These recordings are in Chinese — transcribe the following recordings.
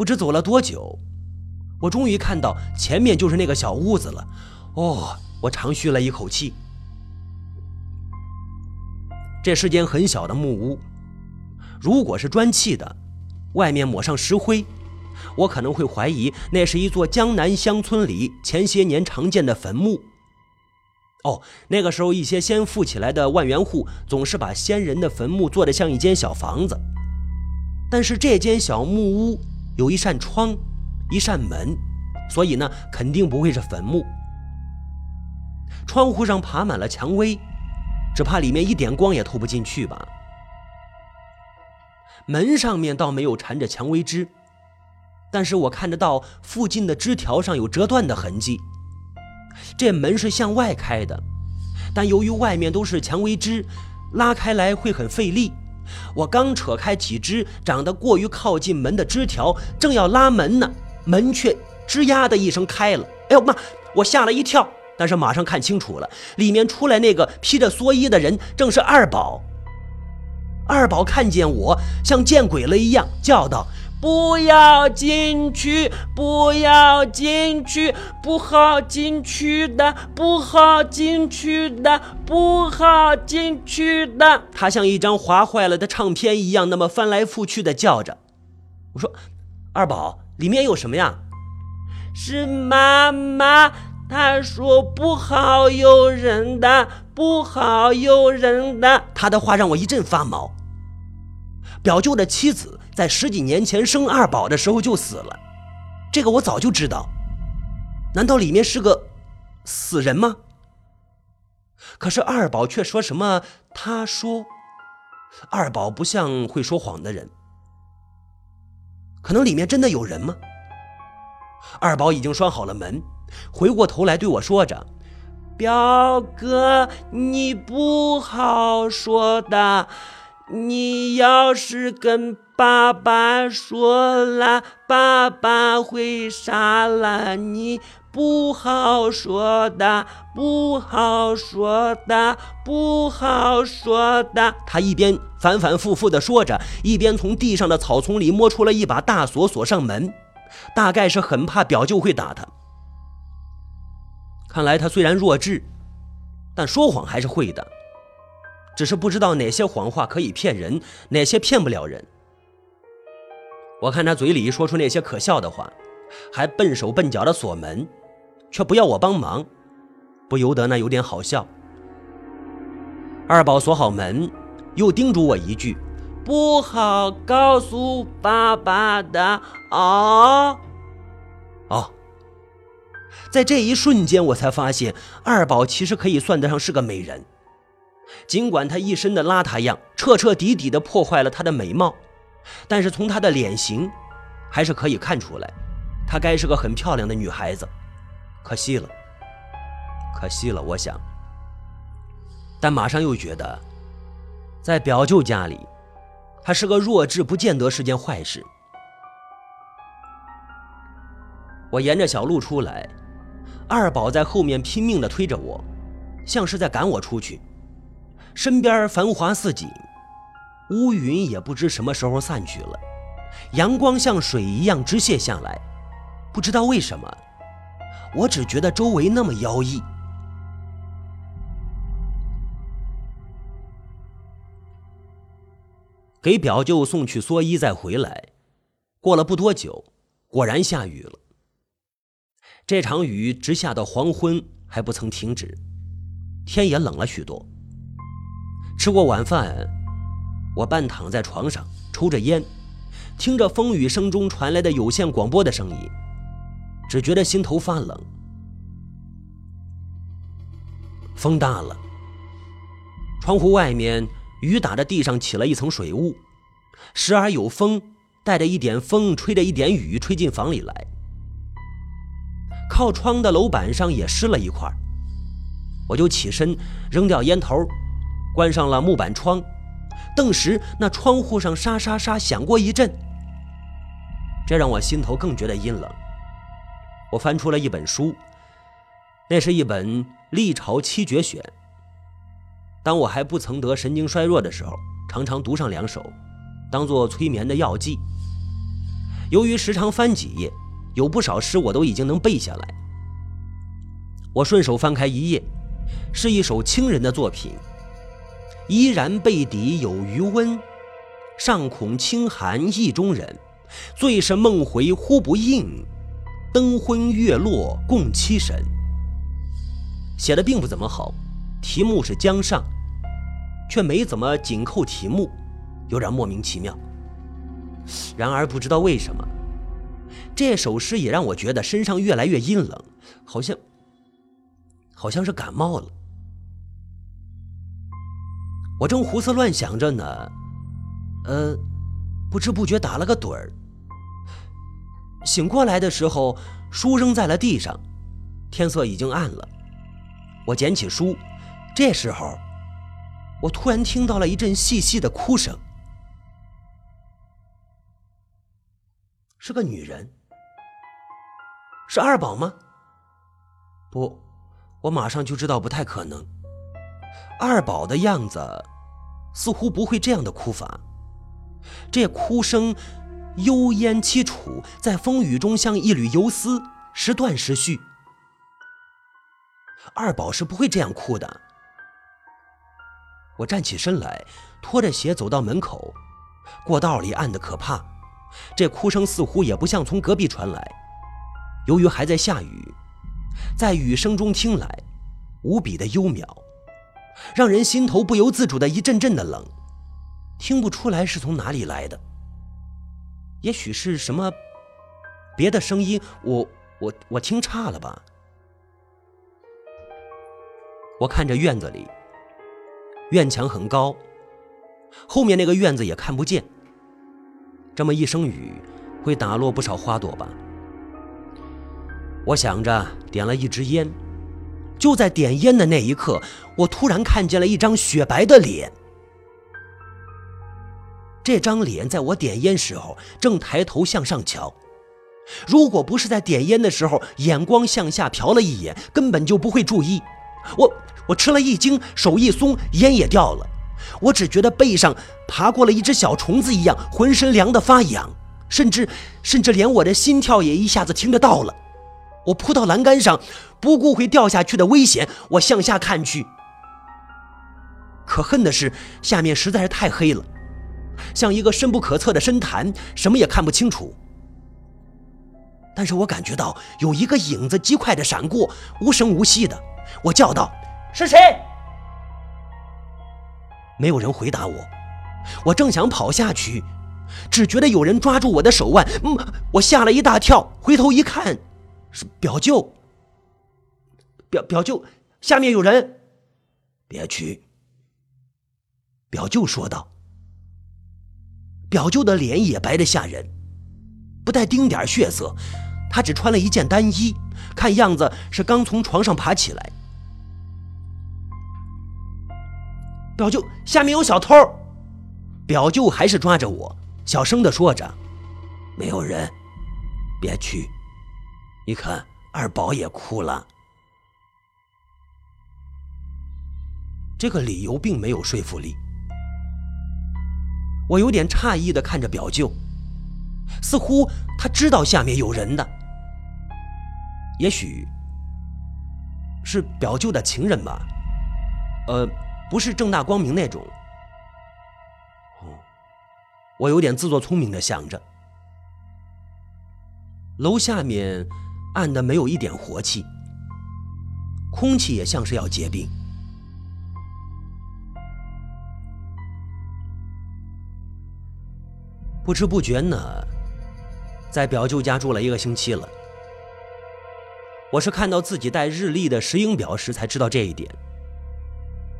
不知走了多久，我终于看到前面就是那个小屋子了。哦，我长吁了一口气。这是间很小的木屋，如果是砖砌的，外面抹上石灰，我可能会怀疑那是一座江南乡村里前些年常见的坟墓。哦，那个时候一些先富起来的万元户总是把先人的坟墓做得像一间小房子，但是这间小木屋有一扇窗，一扇门，所以呢，肯定不会是坟墓。窗户上爬满了蔷薇，只怕里面一点光也透不进去吧。门上面倒没有缠着蔷薇枝，但是我看得到附近的枝条上有折断的痕迹。这门是向外开的，但由于外面都是蔷薇枝，拉开来会很费力。我刚扯开几枝长得过于靠近门的枝条，正要拉门呢，门却吱呀的一声开了。哎呦妈！我吓了一跳，但是马上看清楚了，里面出来那个披着蓑衣的人正是二宝。二宝看见我，像见鬼了一样，叫道。不要进去！不要进去！不好进去的！不好进去的！不好进去的！他像一张划坏了的唱片一样，那么翻来覆去的叫着。我说：“二宝，里面有什么呀？”是妈妈，她说不好有人的，不好有人的。他的话让我一阵发毛。表舅的妻子。在十几年前生二宝的时候就死了，这个我早就知道。难道里面是个死人吗？可是二宝却说什么？他说，二宝不像会说谎的人。可能里面真的有人吗？二宝已经拴好了门，回过头来对我说着：“表哥，你不好说的。”你要是跟爸爸说了，爸爸会杀了你，不好说的，不好说的，不好说的。他一边反反复复地说着，一边从地上的草丛里摸出了一把大锁，锁上门，大概是很怕表舅会打他。看来他虽然弱智，但说谎还是会的。只是不知道哪些谎话可以骗人，哪些骗不了人。我看他嘴里说出那些可笑的话，还笨手笨脚的锁门，却不要我帮忙，不由得那有点好笑。二宝锁好门，又叮嘱我一句：“不好告诉爸爸的哦。”哦，在这一瞬间，我才发现二宝其实可以算得上是个美人。尽管她一身的邋遢样彻彻底底地破坏了她的美貌，但是从她的脸型，还是可以看出来，她该是个很漂亮的女孩子。可惜了，可惜了，我想。但马上又觉得，在表舅家里，她是个弱智，不见得是件坏事。我沿着小路出来，二宝在后面拼命地推着我，像是在赶我出去。身边繁华似锦，乌云也不知什么时候散去了，阳光像水一样直泻下来。不知道为什么，我只觉得周围那么妖异。给表舅送去蓑衣，再回来。过了不多久，果然下雨了。这场雨直下到黄昏还不曾停止，天也冷了许多。吃过晚饭，我半躺在床上抽着烟，听着风雨声中传来的有线广播的声音，只觉得心头发冷。风大了，窗户外面雨打着地上起了一层水雾，时而有风带着一点风，吹着一点雨吹进房里来。靠窗的楼板上也湿了一块，我就起身扔掉烟头。关上了木板窗，顿时那窗户上沙沙沙响过一阵，这让我心头更觉得阴冷。我翻出了一本书，那是一本《历朝七绝选》。当我还不曾得神经衰弱的时候，常常读上两首，当做催眠的药剂。由于时常翻几页，有不少诗我都已经能背下来。我顺手翻开一页，是一首清人的作品：“依然背底有余温，尚恐清寒意中人。最是梦回忽不应，灯昏月落共凄神。”写的并不怎么好，题目是江上，却没怎么紧扣题目，有点莫名其妙。然而不知道为什么，这首诗也让我觉得身上越来越阴冷，好像。好像是感冒了，我正胡思乱想着呢，呃，不知不觉打了个盹儿。醒过来的时候，书扔在了地上，天色已经暗了。我捡起书，这时候，我突然听到了一阵细细的哭声，是个女人，是二宝吗？不。我马上就知道不太可能。二宝的样子似乎不会这样的哭法，这哭声幽咽凄楚，在风雨中像一缕游丝，时断时续。二宝是不会这样哭的。我站起身来，拖着鞋走到门口，过道里暗得可怕，这哭声似乎也不像从隔壁传来。由于还在下雨。在雨声中听来，无比的幽渺，让人心头不由自主的一阵阵的冷，听不出来是从哪里来的。也许是什么别的声音，我我我听差了吧？我看着院子里，院墙很高，后面那个院子也看不见。这么一声雨，会打落不少花朵吧？我想着，点了一支烟。就在点烟的那一刻，我突然看见了一张雪白的脸。这张脸在我点烟时候正抬头向上瞧。如果不是在点烟的时候眼光向下瞟了一眼，根本就不会注意。我我吃了一惊，手一松，烟也掉了。我只觉得背上爬过了一只小虫子一样，浑身凉得发痒，甚至甚至连我的心跳也一下子听得到了。我扑到栏杆上，不顾会掉下去的危险，我向下看去。可恨的是，下面实在是太黑了，像一个深不可测的深潭，什么也看不清楚。但是我感觉到有一个影子极快的闪过，无声无息的。我叫道：“是谁？”没有人回答我。我正想跑下去，只觉得有人抓住我的手腕，嗯，我吓了一大跳，回头一看。是表舅，表表舅，下面有人，别去。表舅说道。表舅的脸也白得吓人，不带丁点血色，他只穿了一件单衣，看样子是刚从床上爬起来。表舅，下面有小偷。表舅还是抓着我，小声的说着：“没有人，别去。”你看，二宝也哭了。这个理由并没有说服力。我有点诧异的看着表舅，似乎他知道下面有人的。也许是表舅的情人吧？呃，不是正大光明那种。我有点自作聪明的想着。楼下面。暗的没有一点活气，空气也像是要结冰。不知不觉呢，在表舅家住了一个星期了。我是看到自己带日历的石英表时才知道这一点。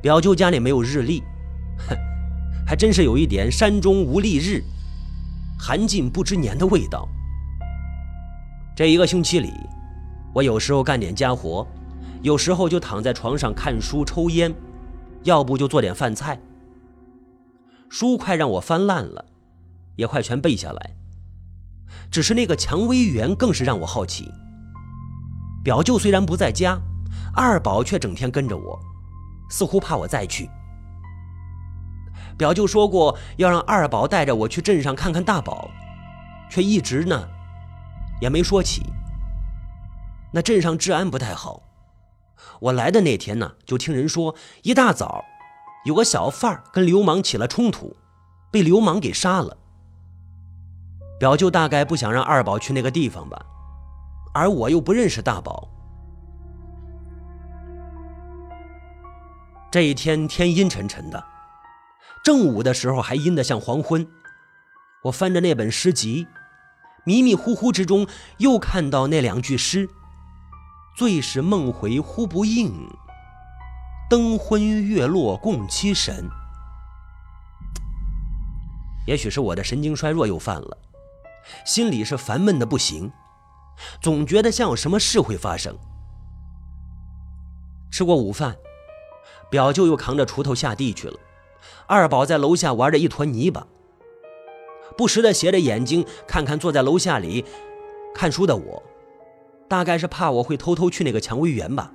表舅家里没有日历，哼，还真是有一点“山中无历日，寒尽不知年”的味道。这一个星期里，我有时候干点家活，有时候就躺在床上看书、抽烟，要不就做点饭菜。书快让我翻烂了，也快全背下来。只是那个蔷薇园更是让我好奇。表舅虽然不在家，二宝却整天跟着我，似乎怕我再去。表舅说过要让二宝带着我去镇上看看大宝。却一直呢也没说起。那镇上治安不太好，我来的那天呢，就听人说一大早有个小贩跟流氓起了冲突，被流氓给杀了。表舅大概不想让二宝去那个地方吧，而我又不认识大宝。这一天天阴沉沉的，正午的时候还阴得像黄昏。我翻着那本诗集，迷迷糊糊之中又看到那两句诗：“最是梦回呼不应，灯昏月落共凄神。”也许是我的神经衰弱又犯了。心里是烦闷的不行，总觉得像有什么事会发生。吃过午饭，表舅又扛着锄头下地去了，二宝在楼下玩着一坨泥巴，不时的斜着眼睛看看坐在楼下里看书的我，大概是怕我会偷偷去那个蔷薇园吧。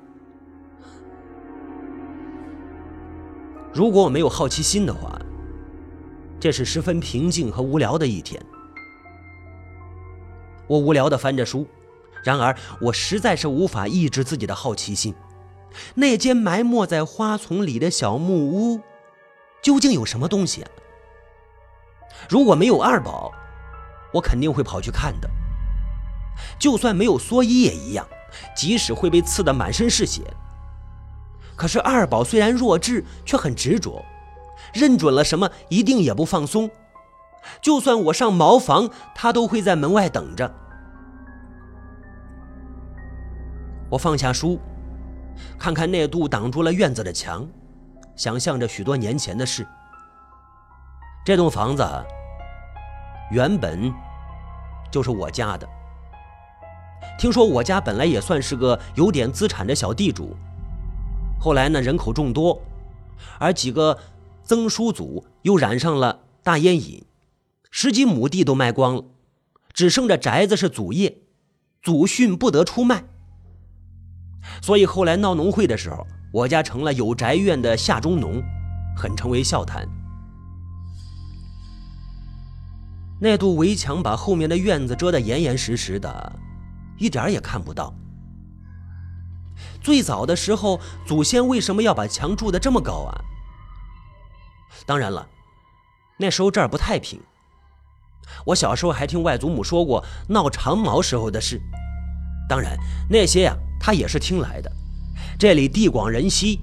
如果我没有好奇心的话，这是十分平静和无聊的一天。我无聊的翻着书，然而我实在是无法抑制自己的好奇心。那间埋没在花丛里的小木屋，究竟有什么东西？如果没有二宝，我肯定会跑去看的。就算没有蓑衣也一样，即使会被刺得满身是血。可是二宝虽然弱智，却很执着，认准了什么，一定也不放松。就算我上茅房，他都会在门外等着。我放下书，看看那堵挡住了院子的墙，想象着许多年前的事。这栋房子原本就是我家的。听说我家本来也算是个有点资产的小地主，后来呢，人口众多，而几个曾叔祖又染上了大烟瘾。十几亩地都卖光了，只剩着宅子是祖业，祖训不得出卖。所以后来闹农会的时候，我家成了有宅院的下中农，很成为笑谈。那堵围墙把后面的院子遮得严严实实的，一点也看不到。最早的时候，祖先为什么要把墙筑得这么高啊？当然了，那时候这儿不太平。我小时候还听外祖母说过闹长毛时候的事，当然那些呀，他也是听来的。这里地广人稀，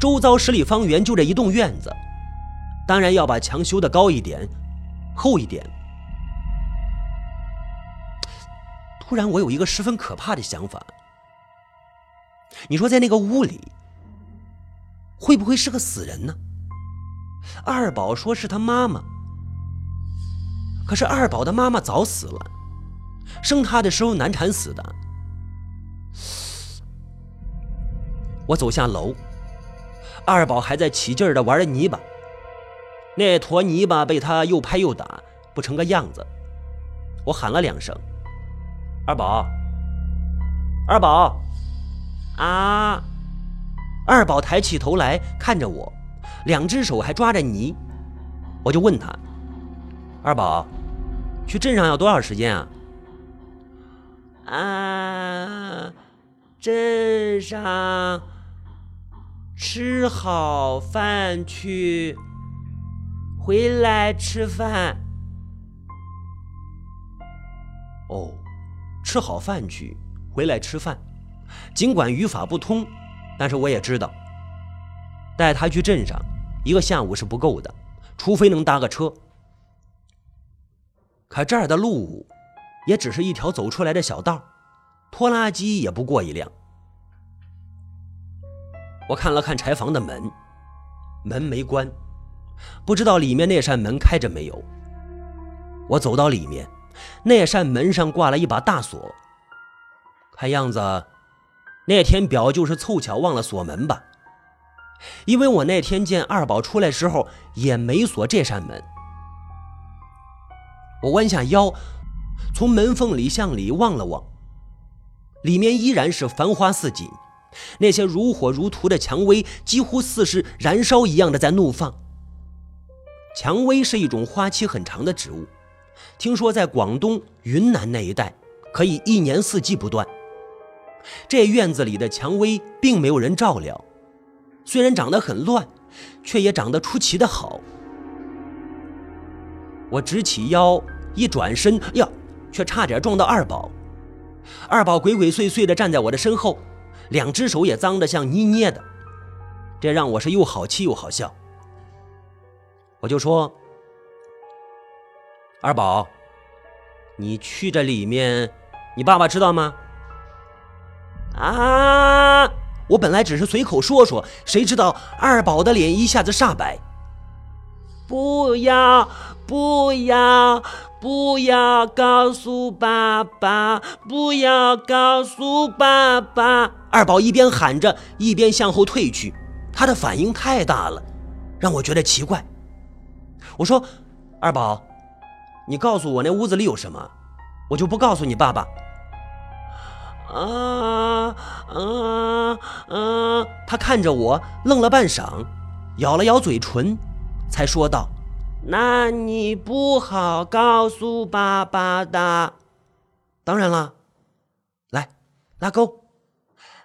周遭十里方圆就这一栋院子，当然要把墙修得高一点、厚一点。突然，我有一个十分可怕的想法。你说，在那个屋里，会不会是个死人呢？二宝说是他妈妈。可是二宝的妈妈早死了，生他的时候难产死的。我走下楼，二宝还在起劲儿的玩着泥巴，那坨泥巴被他又拍又打，不成个样子。我喊了两声：“二宝，二宝，啊！”二宝抬起头来看着我，两只手还抓着泥。我就问他：“二宝。”去镇上要多少时间啊？啊，镇上吃好饭去，回来吃饭。哦，吃好饭去，回来吃饭。尽管语法不通，但是我也知道，带他去镇上一个下午是不够的，除非能搭个车。可这儿的路，也只是一条走出来的小道，拖拉机也不过一辆。我看了看柴房的门，门没关，不知道里面那扇门开着没有。我走到里面，那扇门上挂了一把大锁，看样子那天表就是凑巧忘了锁门吧？因为我那天见二宝出来时候也没锁这扇门。我弯下腰，从门缝里向里望了望，里面依然是繁花似锦，那些如火如荼的蔷薇几乎似是燃烧一样的在怒放。蔷薇是一种花期很长的植物，听说在广东、云南那一带可以一年四季不断。这院子里的蔷薇并没有人照料，虽然长得很乱，却也长得出奇的好。我直起腰，一转身，呀，却差点撞到二宝。二宝鬼鬼祟祟地站在我的身后，两只手也脏得像泥捏的，这让我是又好气又好笑。我就说：“二宝，你去这里面，你爸爸知道吗？”啊！我本来只是随口说说，谁知道二宝的脸一下子煞白。不要，不要，不要告诉爸爸！不要告诉爸爸！二宝一边喊着，一边向后退去。他的反应太大了，让我觉得奇怪。我说：“二宝，你告诉我那屋子里有什么，我就不告诉你爸爸。”啊啊啊！他看着我，愣了半晌，咬了咬嘴唇，才说道：“那你不好告诉爸爸的。”当然了，来拉钩，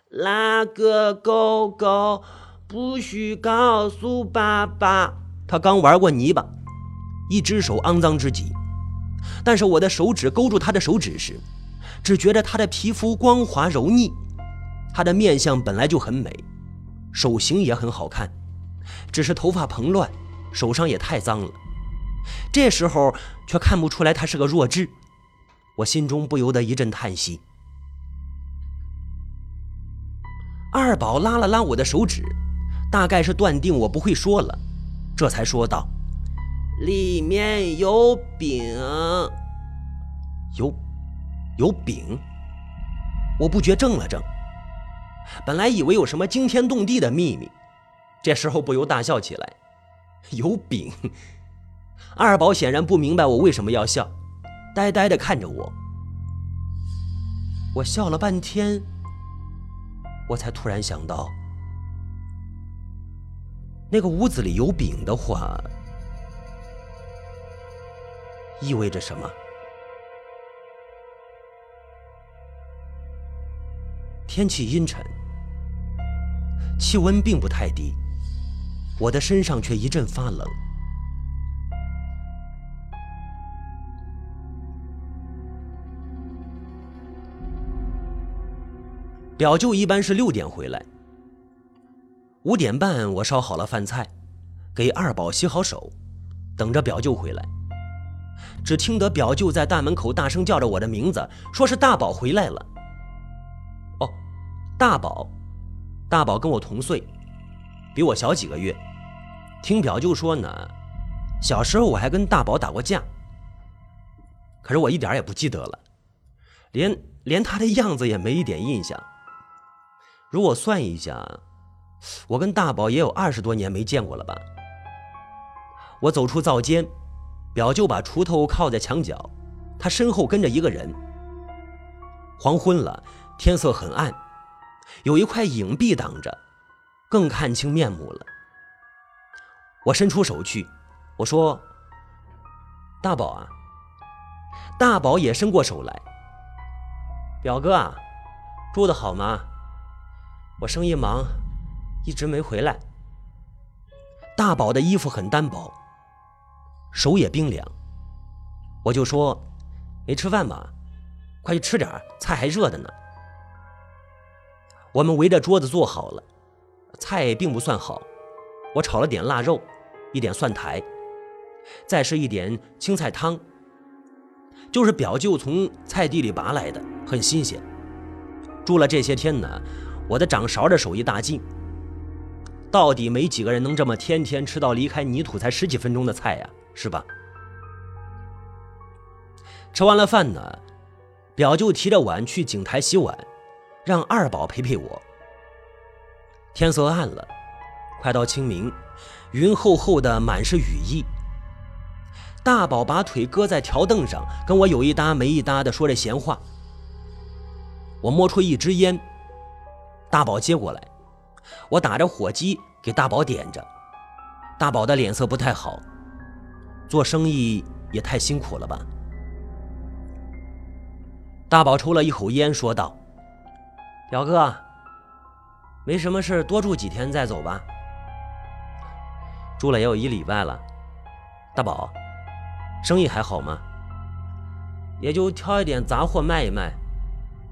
拉个勾勾，不许告诉爸爸。他刚玩过泥巴，一只手肮脏至极，但是我的手指勾住他的手指时。只觉得他的皮肤光滑柔腻，他的面相本来就很美，手型也很好看，只是头发蓬乱，手上也太脏了。这时候却看不出来他是个弱智，我心中不由得一阵叹息。二宝拉了拉我的手指，大概是断定我不会说了，这才说道：“里面有饼。”有。有饼，我不觉怔了怔。本来以为有什么惊天动地的秘密，这时候不由大笑起来。有饼，二宝显然不明白我为什么要笑，呆呆的看着我。我笑了半天，我才突然想到，那个屋子里有饼的话，意味着什么？天气阴沉，气温并不太低，我的身上却一阵发冷。表舅一般是六点回来，五点半我烧好了饭菜，给二宝洗好手，等着表舅回来。只听得表舅在大门口大声叫着我的名字，说是大宝回来了。哦大宝，大宝跟我同岁，比我小几个月。听表舅说呢，小时候我还跟大宝打过架，可是我一点也不记得了，连连他的样子也没一点印象。如果算一下，我跟大宝也有二十多年没见过了吧？我走出灶间，表舅把锄头靠在墙角，他身后跟着一个人。黄昏了，天色很暗。有一块影壁挡着，更看清面目了。我伸出手去，我说：“大宝啊！”大宝也伸过手来。表哥啊，住的好吗？我生意忙，一直没回来。大宝的衣服很单薄，手也冰凉。我就说：“没吃饭吧？快去吃点菜还热的呢。”我们围着桌子坐好了，菜并不算好，我炒了点腊肉，一点蒜苔，再是一点青菜汤，就是表舅从菜地里拔来的，很新鲜。住了这些天呢，我的掌勺的手艺大进。到底没几个人能这么天天吃到离开泥土才十几分钟的菜呀，是吧？吃完了饭呢，表舅提着碗去井台洗碗。让二宝陪陪我。天色暗了，快到清明，云厚厚的，满是雨意。大宝把腿搁在条凳上，跟我有一搭没一搭的说着闲话。我摸出一支烟，大宝接过来，我打着火机给大宝点着。大宝的脸色不太好，做生意也太辛苦了吧？大宝抽了一口烟，说道：“表哥，没什么事，多住几天再走吧。住了也有一礼拜了。大宝，生意还好吗？也就挑一点杂货卖一卖，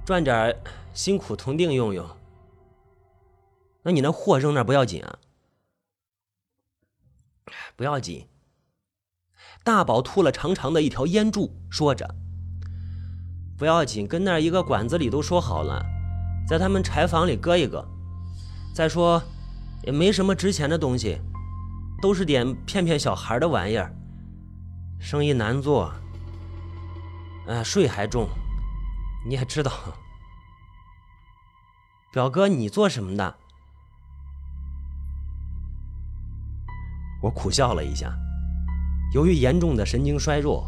赚点辛苦铜锭用用。那你那货扔那不要紧啊？不要紧。”大宝吐了长长的一条烟柱，说着。不要紧，跟那一个馆子里都说好了，在他们柴房里搁一个。再说，也没什么值钱的东西，都是点骗骗小孩的玩意儿。生意难做，啊，税还重，你也知道。表哥，你做什么的？我苦笑了一下，由于严重的神经衰弱，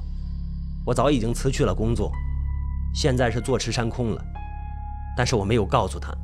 我早已经辞去了工作。现在是坐吃山空了，但是我没有告诉他。